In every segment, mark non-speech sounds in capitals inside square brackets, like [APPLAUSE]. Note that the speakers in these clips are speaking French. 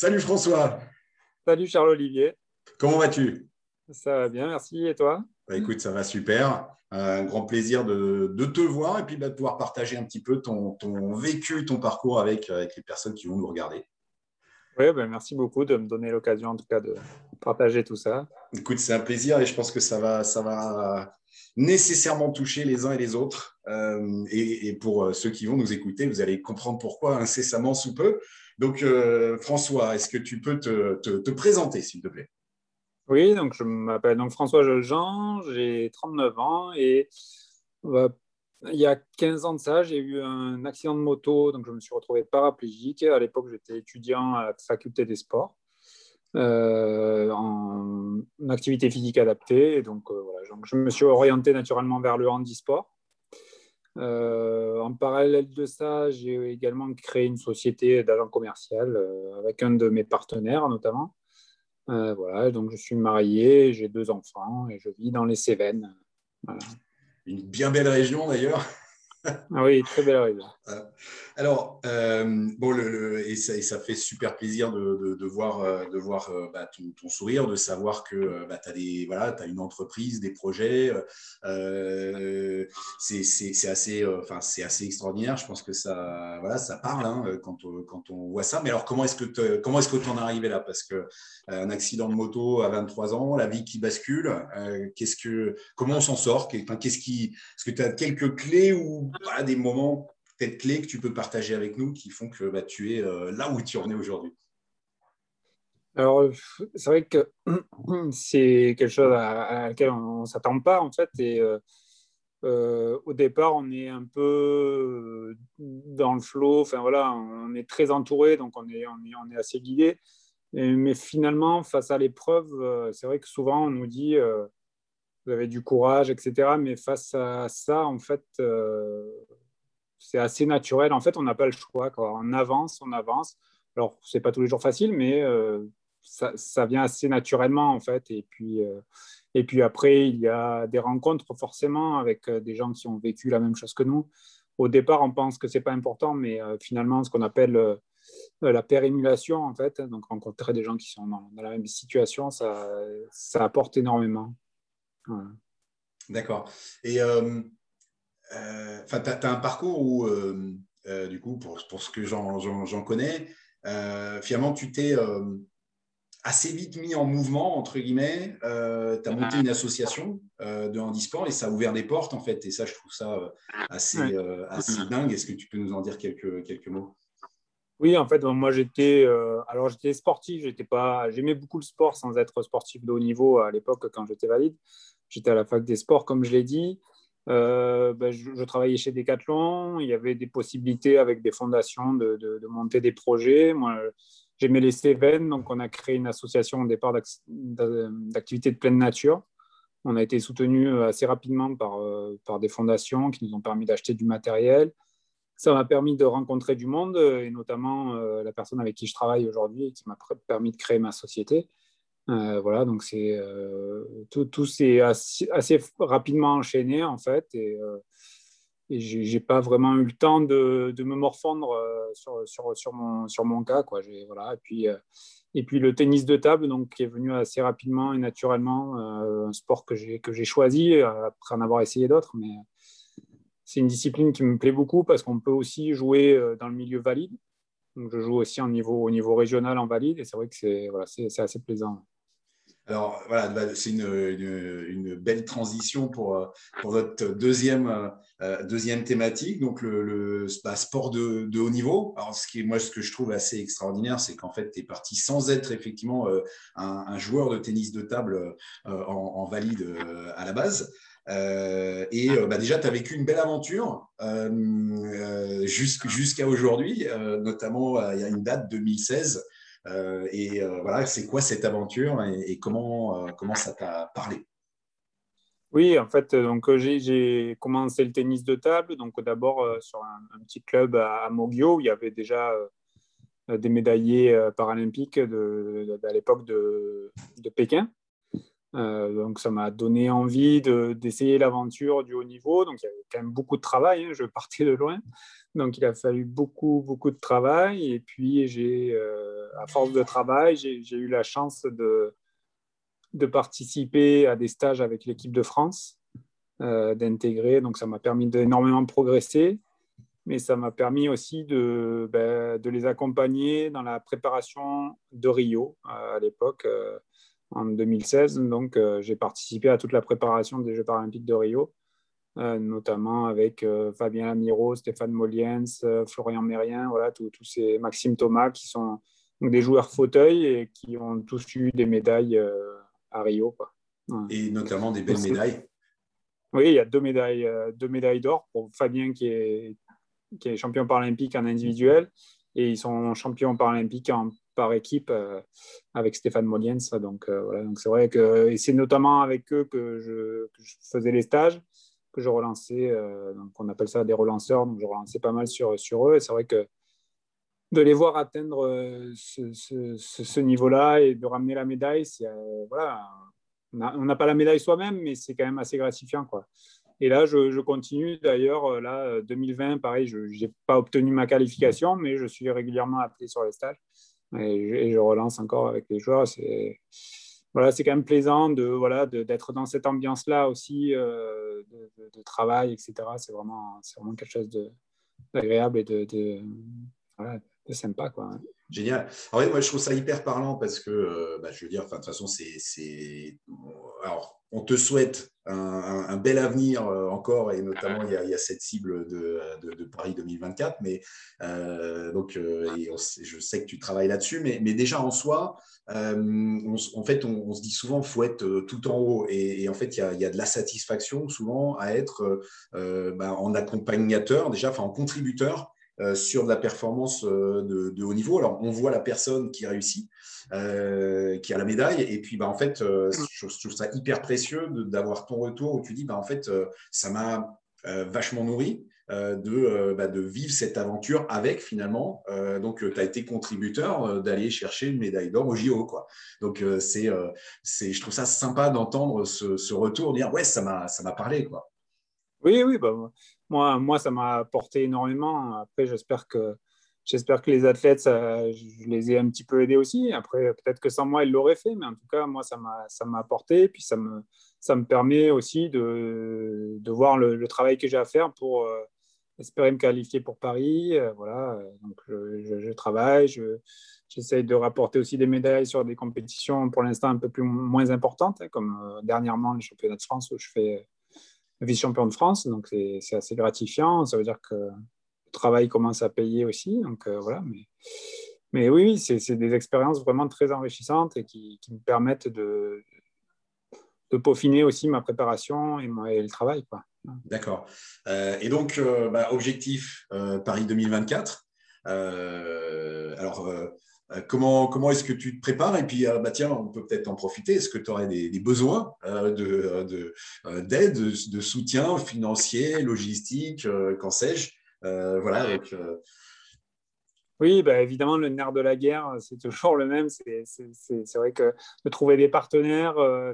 Salut François. Salut Charles-Olivier. Comment vas-tu? Ça va bien, merci. Et toi? Bah, Écoute, ça va super. Un grand plaisir de, te voir et puis bah, de pouvoir partager un petit peu ton, vécu, ton parcours avec, avec les personnes qui vont nous regarder. Oui, ben merci beaucoup de me donner l'occasion en tout cas de partager tout ça. Écoute, c'est un plaisir et je pense que ça va, ça va nécessairement toucher les uns et les autres. Euh, et, pour euh, ceux qui vont nous écouter, vous allez comprendre pourquoi incessamment sous peu. Donc, euh, François, est-ce que tu peux te, te, présenter, s'il te plaît? Oui, donc je m'appelle François Jean, j'ai 39 ans et il y a 15 ans de ça, j'ai eu un accident de moto, donc je me suis retrouvé paraplégique. À l'époque, j'étais étudiant à la faculté des sports. Euh, en activité physique adaptée. euh, donc, je me suis orienté naturellement vers le handisport. Euh, en parallèle de ça, j'ai également créé une société d'agent commercial avec un de mes partenaires notamment. voilà, donc je suis marié, j'ai deux enfants et je vis dans les Cévennes. Une bien belle région d'ailleurs. Ah oui, très belle région. Alors, euh, bon, et, ça, fait super plaisir de, voir, de voir euh, euh, bah, ton, sourire, de savoir que bah, tu as, voilà, as, une entreprise, des projets. Euh, c'est assez, extraordinaire. Je pense que ça, voilà, ça parle hein, quand, on, voit ça. Mais alors, comment est-ce que tu en es arrivé là? Parce que un accident de moto à 23 ans, la vie qui bascule, qu'est-ce que, comment on s'en sort? Qu'est-ce qui, Est-ce que tu as quelques clés ou des moments clés que tu peux partager avec nous qui font que bah, tu es euh, là où tu en es aujourd'hui alors, c'est vrai que [CLEARS THROAT] c'est quelque chose à, laquelle on ne s'attend pas, en fait. Et euh, euh, au départ, on est un peu dans le flot. Enfin, voilà, on est très entouré, donc on est, on est, assez guidé. mais finalement, face à l'épreuve, c'est vrai que souvent, on nous dit avez du courage, etc. Mais face à ça, en fait, c'est assez naturel. En fait, on n'a pas le choix. On avance, on avance. Alors, c'est pas tous les jours facile, mais euh, ça, vient assez naturellement, en fait. Et puis, euh, et puis après, il y a des rencontres forcément avec euh, des gens qui ont vécu la même chose que nous. Au départ, on pense que c'est pas important, mais finalement, ce qu'on appelle la pérémulation, en fait, donc rencontrer des gens qui sont dans, la même situation, ça, ça apporte énormément. D'accord. Et euh, enfin, tu as, un parcours où, euh, euh, du coup, pour, pour ce que j'en connais, finalement, tu t'es assez vite mis en mouvement, entre guillemets. tu as monté une association de handisport et ça a ouvert des portes, en fait. Et ça, je trouve ça assez, assez dingue. Est-ce que tu peux nous en dire quelques, quelques mots? Oui, en fait, moi j'étais, alors j'étais sportif, j'étais pas, j'aimais beaucoup le sport sans être sportif de haut niveau à l'époque quand j'étais valide. J'étais à la fac des sports, comme je l'ai dit. Euh, ben, je, travaillais chez Decathlon, il y avait des possibilités avec des fondations de, de, monter des projets. Moi, j'aimais les Cévennes, donc on a créé une association au départ d'activités de pleine nature. On a été soutenu euh, assez rapidement par, euh, par des fondations qui nous ont permis d'acheter du matériel. Ça m'a permis de rencontrer du monde, et notamment la personne avec qui je travaille aujourd'hui, qui m'a permis de créer ma société. Euh, voilà, donc c'est euh, tout, tout s'est assez, rapidement enchaîné en fait, et, euh, et j'ai pas vraiment eu le temps de, me morfondre sur, sur, sur, mon, sur mon cas, quoi. Voilà, et puis et puis le tennis de table, donc qui est venu assez rapidement et naturellement, un sport que j'ai choisi après en avoir essayé d'autres, mais c'est une discipline qui me plaît beaucoup parce qu'on peut aussi jouer dans le milieu valide. Donc je joue aussi au niveau régional en valide et c'est vrai que c'est voilà, assez plaisant. Alors voilà, bah, c'est une, une, belle transition pour, pour notre deuxième, euh, deuxième thématique, donc le, bah, sport de, haut niveau. Alors ce qui moi, ce que je trouve assez extraordinaire, c'est qu'en fait, tu es parti sans être effectivement euh, un, joueur de tennis de table euh, en, valide à la base. Et bah, déjà, tu as vécu une belle aventure jusqu'à aujourd'hui, notamment il y a une date 2016 euh, et euh, voilà, c'est quoi cette aventure et, comment, euh, comment ça t'a parlé? Oui, en fait, donc j'ai commencé le tennis de table. Donc d'abord sur un, petit club à, Mogio où il y avait déjà des médaillés paralympiques de, à l'époque de, de, Pékin. Donc ça m'a donné envie d'essayer l'aventure du haut niveau. Donc il y avait quand même beaucoup de travail, hein. je partais de loin. Donc il a fallu beaucoup, beaucoup de travail. Et puis j'ai, à force de travail, j'ai eu la chance de, participer à des stages avec l'équipe de France, d'intégrer. Donc ça m'a permis d'énormément progresser mais ça m'a permis aussi de, ben, les accompagner dans la préparation de Rio à l'époque, euh, en 2016. Donc, euh, j'ai participé à toute la préparation des Jeux paralympiques de Rio, euh, notamment avec Fabien Amiro, Stéphane Moliens, Florian Mérien, voilà, tous ces Maxime Thomas qui sont des joueurs fauteuils et qui ont tous eu des médailles à Rio. Quoi. Et notamment des belles médailles. Oui, il y a deux médailles, deux médailles d'or pour Fabien qui est qui est champion paralympique en individuel, et ils sont champions paralympiques en, par équipe euh, avec Stéphane Moliens. Donc, euh, voilà, donc c'est vrai que c'est notamment avec eux que je, faisais les stages, que je relançais. Euh, donc on appelle ça des relanceurs. Donc je relançais pas mal sur, sur eux. Et c'est vrai que de les voir atteindre ce, niveau-là et de ramener la médaille, c'est voilà. On n'a pas la médaille soi-même, mais c'est quand même assez gratifiant, quoi. Et là, je, continue. D'ailleurs, là, 2020, euh, pareil, je n'ai pas obtenu ma qualification, mais je suis régulièrement appelé sur les stages. Et je, relance encore avec les joueurs. C'est voilà, quand même plaisant de voilà d'être dans cette ambiance-là aussi euh, de, travail, etc. C'est vraiment, vraiment quelque chose d'agréable et de, de sympa. Quoi. Génial. Alors, moi, je trouve ça hyper parlant parce que, bah, je veux dire, de toute façon, c'est. Alors, on te souhaite un, bel avenir euh, encore, et notamment il y, a, cette cible de, Paris 2024. Mais euh, donc, euh, je sais que tu travailles là-dessus, mais, déjà en soi, en fait, on, se dit souvent faut être tout en haut, et, en fait, il y, a, de la satisfaction souvent à être bah, en accompagnateur, déjà, enfin en contributeur sur de la performance de, de, haut niveau. Alors, on voit la personne qui réussit, euh, qui a la médaille. Et puis, bah, en fait, euh, je, trouve ça hyper précieux d'avoir ton retour où tu dis, bah, en fait, euh, ça m'a vachement nourri. de, bah, de, vivre cette aventure avec finalement. donc, tu as été contributeur d'aller chercher une médaille d'or au JO. Quoi. Donc, c'est, c'est, je trouve ça sympa d'entendre ce, ce, retour, dire ouais, ça m'a, ça m'a parlé. Quoi. Oui, oui, bah, moi, moi, ça m'a apporté énormément. Après, j'espère que J'espère que les athlètes, je les ai un petit peu aidés aussi. Après, peut-être que sans moi, ils l'auraient fait, mais en tout cas, moi, ça m'a apporté. Puis ça me, ça me permet aussi de, de voir le, travail que j'ai à faire pour euh, espérer me qualifier pour Paris. Euh, voilà, donc je, je, travaille, j'essaye de rapporter aussi des médailles sur des compétitions pour l'instant un peu plus, moins importantes, hein, comme euh, dernièrement les championnats de France où je fais vice-champion de France. Donc c'est assez gratifiant. Ça veut dire que travail commence à payer aussi. Donc euh, voilà, mais, oui, c'est des expériences vraiment très enrichissantes et qui, me permettent de, peaufiner aussi ma préparation et, et le travail. D'accord. Euh, et donc, euh, bah, objectif Paris 2024. alors, comment, comment est-ce que tu te prépares? Et puis, bah, tiens, on peut peut-être en profiter. Est-ce que tu aurais des, besoins d'aide, de, de, de, soutien financier, logistique, qu'en sais-je? Euh, voilà, euh, Oui, bah, évidemment, le nerf de la guerre, c'est toujours le même. C'est vrai que de trouver des partenaires, euh,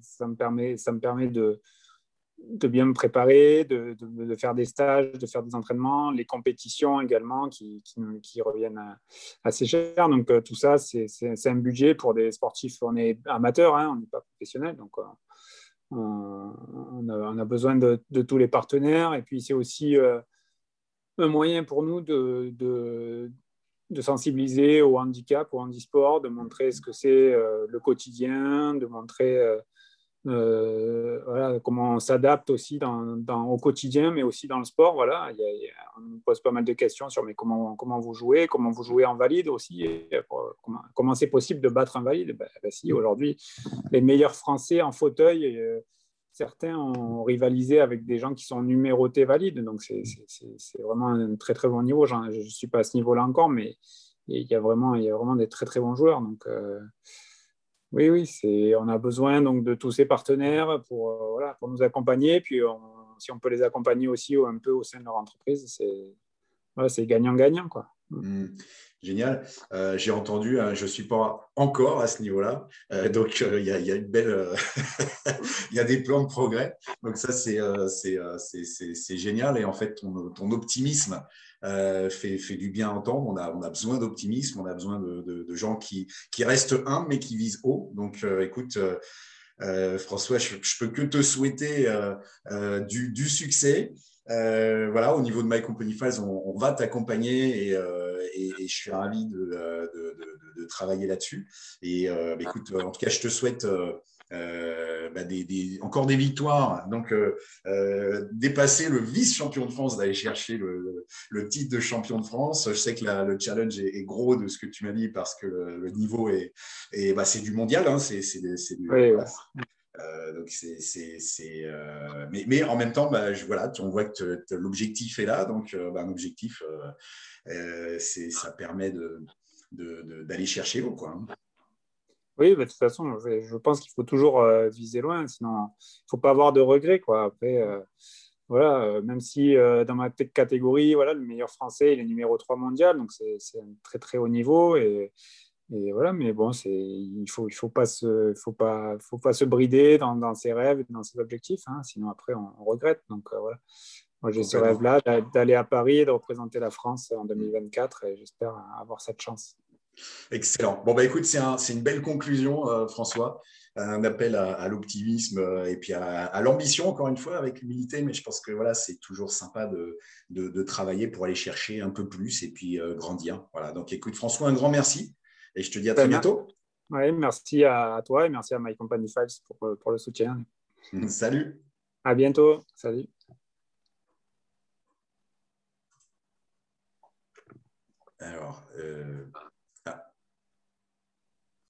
ça me permet, ça me permet de, de bien me préparer, de, de, faire des stages, de faire des entraînements, les compétitions également qui, qui, reviennent assez cher. Donc tout ça, c'est un budget pour des sportifs. On est amateurs, hein, on n'est pas professionnel, donc on, a, on, a, besoin de, tous les partenaires. Et puis c'est aussi un moyen pour nous de, sensibiliser au handicap, au handisport, de montrer ce que c'est euh, le quotidien, de montrer euh, euh, comment on s'adapte aussi dans, au quotidien, mais aussi dans le sport. Voilà. on nous pose pas mal de questions sur mais comment, comment vous jouez, comment vous jouez en valide aussi, comment, c'est possible de battre un valide? Ben, ben Si aujourd'hui, les meilleurs Français en fauteuil certains ont rivalisé avec des gens qui sont numérotés valides. Donc, c'est vraiment un très, très bon niveau. Je ne suis pas à ce niveau-là encore, mais il y, a vraiment, il y a vraiment des très, très bons joueurs. Euh, oui, oui, on a besoin donc, de tous ces partenaires pour, euh, voilà, pour nous accompagner. Puis, si on peut les accompagner aussi un peu au sein de leur entreprise, c'est voilà, gagnant-gagnant. quoi. Hmm. Génial. Euh, j'ai entendu, hein, je ne suis pas encore à ce niveau-là. Euh, donc, il y, a une belle. [LAUGHS] Il y a des plans de progrès. Donc, ça, c'est c'est génial. Et en fait, ton, optimisme fait, fait, du bien à entendre. On a, on a besoin d'optimisme. On a besoin de, de, gens qui, qui, restent humbles, mais qui visent haut. Donc, écoute. François, je, ne peux que te souhaiter du, succès. Euh, voilà, au niveau de My Company Files, on, va t'accompagner euh, et, et, je suis ravi de, de, de, travailler là-dessus. Et euh, bah, écoute, en tout cas, je te souhaite bah, des, des, encore des victoires. Donc, dépasser le vice-champion de France, d'aller chercher le, le, titre de champion de France. Je sais que la, le challenge est, gros de ce que tu m'as dit parce que le, niveau est, et bah, c'est du mondial. Hein, c'est du. Oui, euh, donc c'est, euh, mais, mais, en même temps, bah, je, voilà, on voit que l'objectif est là. Donc, euh, bah, un objectif, c'est, ça permet de, d'aller chercher. Hein. Oui, bah, de toute façon, je pense qu'il faut toujours viser loin. Sinon, il faut pas avoir de regrets. Quoi. Après, voilà, même si dans ma catégorie, voilà, le meilleur français, il est numéro 3 mondial. Donc, c'est, c'est un très, très haut niveau. Et voilà, mais bon, c'est, il faut, il faut pas se, faut pas, faut pas se brider dans, dans ses rêves, dans ses objectifs, hein, sinon après on, regrette. Donc euh, voilà, moi j'ai ce rêve-là d'aller à Paris et de représenter la France en 2024 et j'espère avoir cette chance. Excellent. Bon bah écoute, c'est, un, c'est une belle conclusion, euh, François. Un appel à, l'optimisme euh, et puis à, à, l'ambition encore une fois avec l'humilité, mais je pense que voilà, c'est toujours sympa de, de, de, travailler pour aller chercher un peu plus et puis grandir. Voilà. Donc écoute, François, un grand merci. Et je te dis à très bientôt. Oui, merci à toi et merci à My Company Files pour, euh, pour le soutien. [LAUGHS] Salut. À bientôt. Salut. Alors, euh,